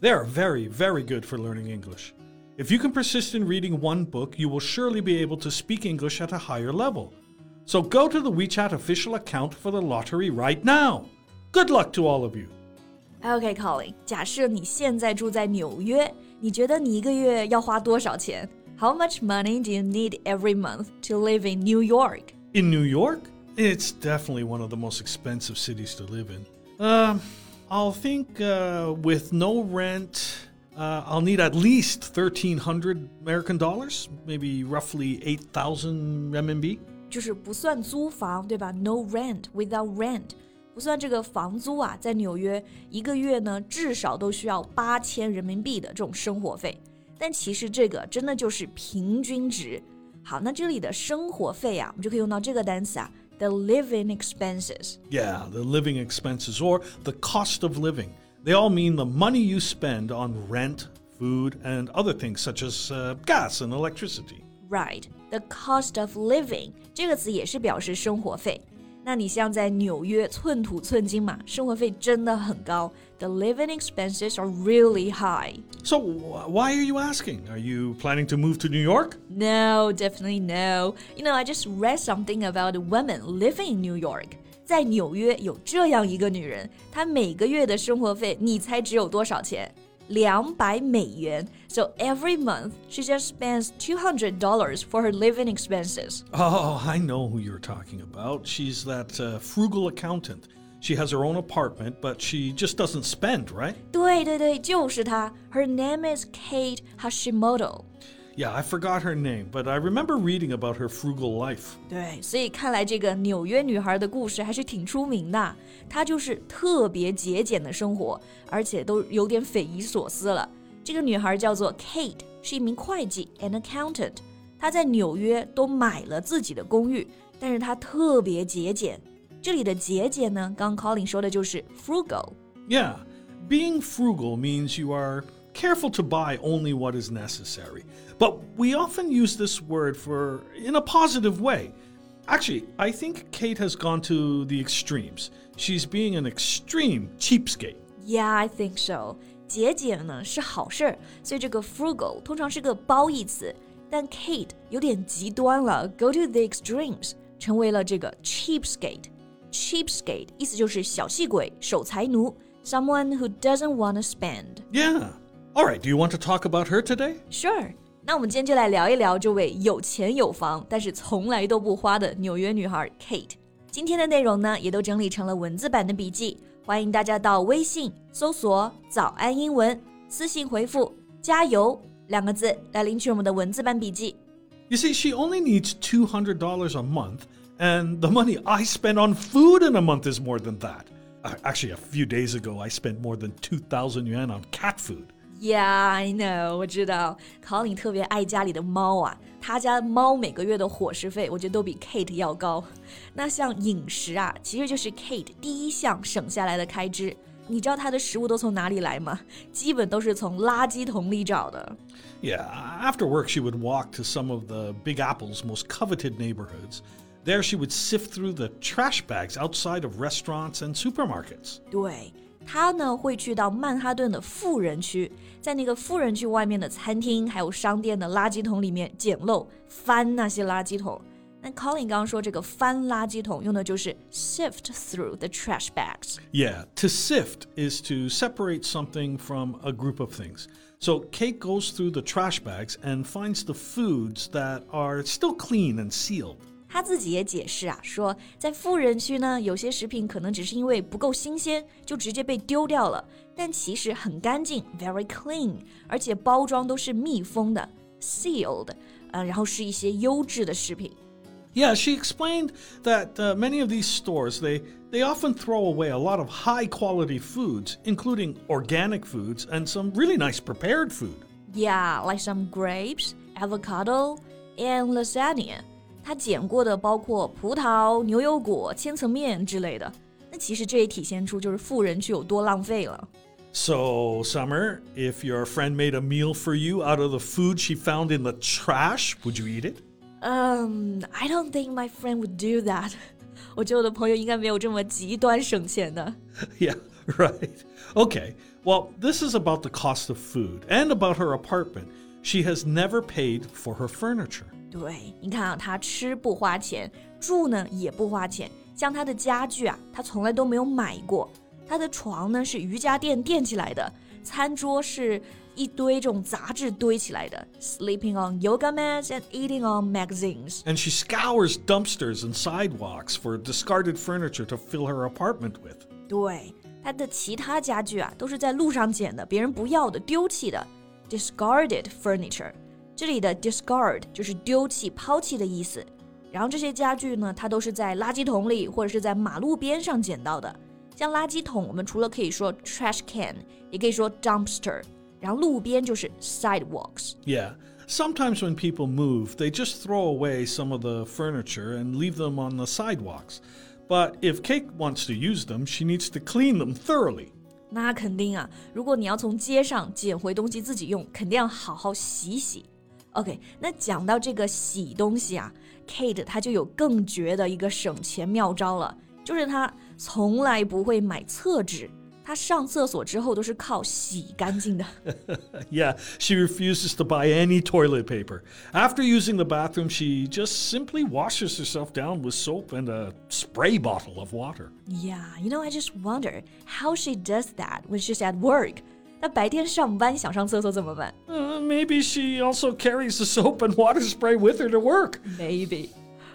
They are very, very good for learning English. If you can persist in reading one book, you will surely be able to speak English at a higher level. So go to the WeChat official account for the lottery right now. Good luck to all of you. OK, Colin，假设你现在住在纽约，你觉得你一个月要花多少钱？How much money do you need every month to live in New York? In New York, it's definitely one of the most expensive cities to live in. Um, I'll think uh, with no rent, uh, I'll need at least 1,300 American dollars, maybe roughly 8,000 RMB. 就是不算租房，对吧？No rent without rent，不算这个房租啊，在纽约一个月呢，至少都需要八千人民币的这种生活费。但其实这个真的就是平均值。好，那这里的生活费啊，我们就可以用到这个单词啊 ，the living expenses。Yeah, the living expenses or the cost of living. They all mean the money you spend on rent, food, and other things such as uh, gas and electricity. Right, the cost of living 这个词也是表示生活费。 那你像在纽约寸土寸金嘛，生活费真的很高。The living expenses are really high. So, why are you asking? Are you planning to move to New York? No, definitely no. You know, I just read something about women living in New York. 在纽约有这样一个女人，她每个月的生活费，你猜只有多少钱？ 两百美元。So every month she just spends two hundred dollars for her living expenses. Oh, I know who you're talking about. She's that uh, frugal accountant. She has her own apartment, but she just doesn't spend, right? 对对对，就是她。Her name is Kate Hashimoto. Yeah, I forgot her name, but I remember reading about her frugal life. 对，所以看来这个纽约女孩的故事还是挺出名的。她就是特别节俭的生活，而且都有点匪夷所思了。这个女孩叫做 Kate，是一名会计，an accountant。她在纽约都买了自己的公寓，但是她特别节俭。这里的节俭呢，刚 Colin 说的就是 frugal。Yeah, being frugal means you are careful to buy only what is necessary. But we often use this word for in a positive way. Actually, I think Kate has gone to the extremes. She's being an extreme cheapskate. Yeah, I think so. 节俭呢是好事儿，所以这个 frugal 通常是个褒义词，但 Kate 有点极端了，go to the extremes，成为了这个 cheapskate。cheapskate 意思就是小气鬼、守财奴，someone who doesn't want to spend。Yeah. All right, do you want to talk about her today? Sure. 那我们今天就来聊一聊这位有钱有房，但是从来都不花的纽约女孩 Kate。今天的内容呢，也都整理成了文字版的笔记，欢迎大家到微信搜索“早安英文”，私信回复“加油”两个字来领取我们的文字版笔记。You see, she only needs two hundred dollars a month, and the money I spend on food in a month is more than that. Actually, a few days ago, I spent more than two thousand yuan on cat food. Yeah, I know，我知道，Colin 特别爱家里的猫啊，他家猫每个月的伙食费，我觉得都比 Kate 要高。那像饮食啊，其实就是 Kate 第一项省下来的开支。你知道他的食物都从哪里来吗？基本都是从垃圾桶里找的。Yeah, after work she would walk to some of the Big Apple's most coveted neighborhoods. There she would sift through the trash bags outside of restaurants and supermarkets. 对。他呢会去到曼哈顿的富人区，在那个富人区外面的餐厅还有商店的垃圾桶里面捡漏，翻那些垃圾桶。那 Colin 刚刚说这个翻垃圾桶用的就是 sift through the trash bags. Yeah, to sift is to separate something from a group of things. So Kate goes through the trash bags and finds the foods that are still clean and sealed. 他自己也解释啊，说在富人区呢，有些食品可能只是因为不够新鲜，就直接被丢掉了，但其实很干净，very clean，而且包装都是密封的，sealed，呃，然后是一些优质的食品。 Yeah, she explained that uh, many of these stores they they often throw away a lot of high quality foods, including organic foods and some really nice prepared food. Yeah, like some grapes, avocado, and lasagna. 它捡过的包括葡萄、牛油果、千层面之类的。那其实这也体现出就是富人区有多浪费了。So, Summer, if your friend made a meal for you out of the food she found in the trash, would you eat it? Um, I don't think my friend would do that. 我觉得我的朋友应该没有这么极端省钱的。Yeah, right. Okay. Well, this is about the cost of food and about her apartment. She has never paid for her furniture. 对，你看啊，他吃不花钱，住呢也不花钱。像他的家具啊，他从来都没有买过。他的床呢是瑜伽垫垫起来的，餐桌是一堆这种杂志堆起来的，sleeping on yoga mats and eating on magazines。And she scours dumpsters and sidewalks for discarded furniture to fill her apartment with. 对，他的其他家具啊都是在路上捡的，别人不要的、丢弃的，discarded furniture。这里的 discard 就是丢弃、抛弃的意思。然后这些家具呢，它都是在垃圾桶里或者是在马路边上捡到的。像垃圾桶，我们除了可以说 trash can，也可以说 dumpster。然后路边就是 sidewalks。 Yeah. Sometimes when people move, they just throw away some of the furniture and leave them on the sidewalks. But if Kate wants to use them, she needs to clean them thoroughly. 那肯定啊，如果你要从街上捡回东西自己用，肯定要好好洗洗。 OK，那讲到这个洗东西啊，Kate 她就有更绝的一个省钱妙招了，就是她从来不会买厕纸，她上厕所之后都是靠洗干净的。 Yeah, she refuses to buy any toilet paper. After using the bathroom, she just simply washes herself down with soap and a spray bottle of water. Yeah, you know, I just wonder how she does that when she's at work. 那白天上班想上厕所怎么办 Uh, maybe she also carries the soap and water spray with her to work. ？Maybe.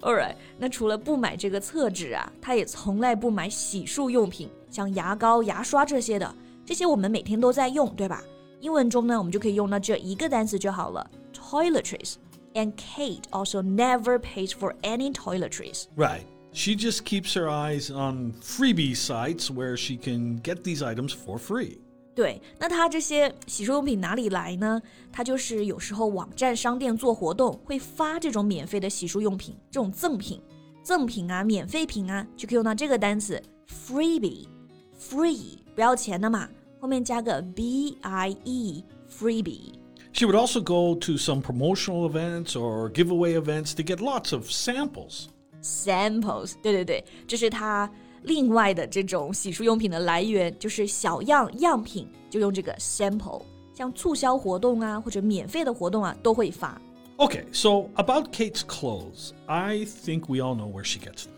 Alright，那除了不买这个厕纸啊，她也从来不买洗漱用品，像牙膏、牙刷这些的。这些我们每天都在用，对吧？英文中呢，我们就可以用到这一个单词就好了，toiletries。And Kate also never pays for any toiletries. Right. She just keeps her eyes on freebie sites where she can get these items for free. 对，那它这些洗漱用品哪里来呢？它就是有时候网站商店做活动会发这种免费的洗漱用品，这种赠品、赠品啊、免费品啊，就可以用到这个单词 freebie，free 不要钱的嘛，后面加个 b i e，freebie。 She would also go to some promotional events or giveaway events to get lots of samples. samples，对对对，这是它 另外的这种洗漱用品的来源，就是小样样品，就用这个 sample。像促销活动啊，或者免费的活动啊，都会发。Okay, so about Kate's clothes, I think we all know where she gets them.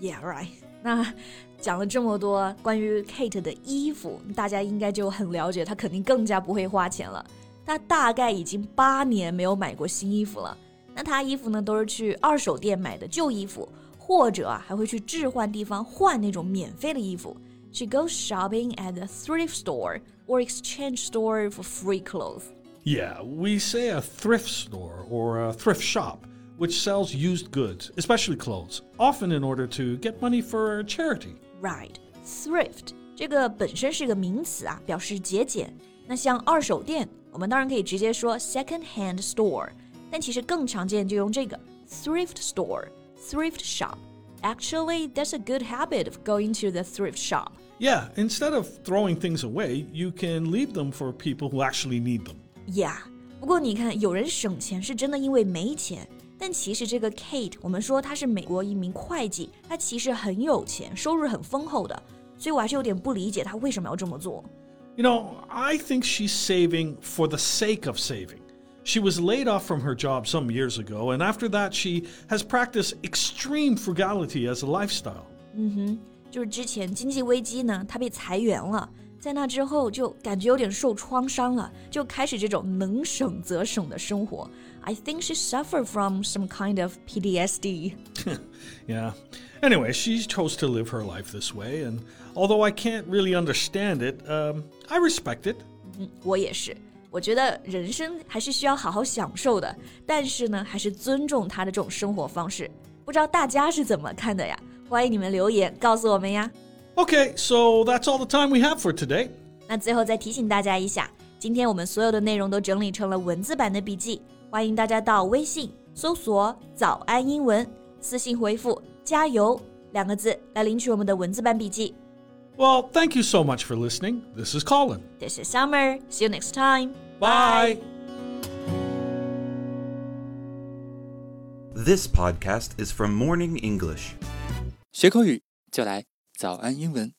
Yeah, right. 那讲了这么多关于 Kate 的衣服，大家应该就很了解，她肯定更加不会花钱了。她大概已经八年没有买过新衣服了。那她衣服呢，都是去二手店买的旧衣服，或者啊还会去置换地方换那种免费的衣服。She goes shopping at the thrift store or exchange store for free clothes. Yeah, we say a thrift store or a thrift shop, which sells used goods, especially clothes, often in order to get money for a charity. Right, thrift 这个本身是个名词啊，表示节俭。那像二手店，我们当然可以直接说 second-hand store，但其实更常见就用这个 thrift store、 thrift shop。Actually, that's a good habit of going to the thrift shop. Yeah, instead of throwing things away, you can leave them for people who actually need them. Yeah，不过你看，有人省钱是真的因为没钱，但其实这个 Kate，我们说她是美国一名会计，她其实很有钱，收入很丰厚的，所以我还是有点不理解她为什么要这么做。 You know, I think she's saving for the sake of saving. She was laid off from her job some years ago, and after that, she has practiced extreme frugality as a lifestyle. 就是之前经济危机呢，她被裁员了，在那之后就感觉有点受创伤了，就开始这种能省则省的生活。I think she suffered from some kind of PTSD. Yeah. Anyway, she chose to live her life this way, and although I can't really understand it, um, I respect it. 我也是， 我觉得人生还是需要好好享受的，但是呢，还是尊重他的这种生活方式。不知道大家是怎么看的呀？欢迎你们留言告诉我们呀。Okay, so that's all the time we have for today. 那最后再提醒大家一下，今天我们所有的内容都整理成了文字版的笔记，欢迎大家到微信搜索“早安英文”，私信回复“加油”两个字来领取我们的文字版笔记。Well, thank you so much for listening. This is Colin. This is Summer. See you next time. Bye. This podcast is from Morning English. 学口语就来早安英文。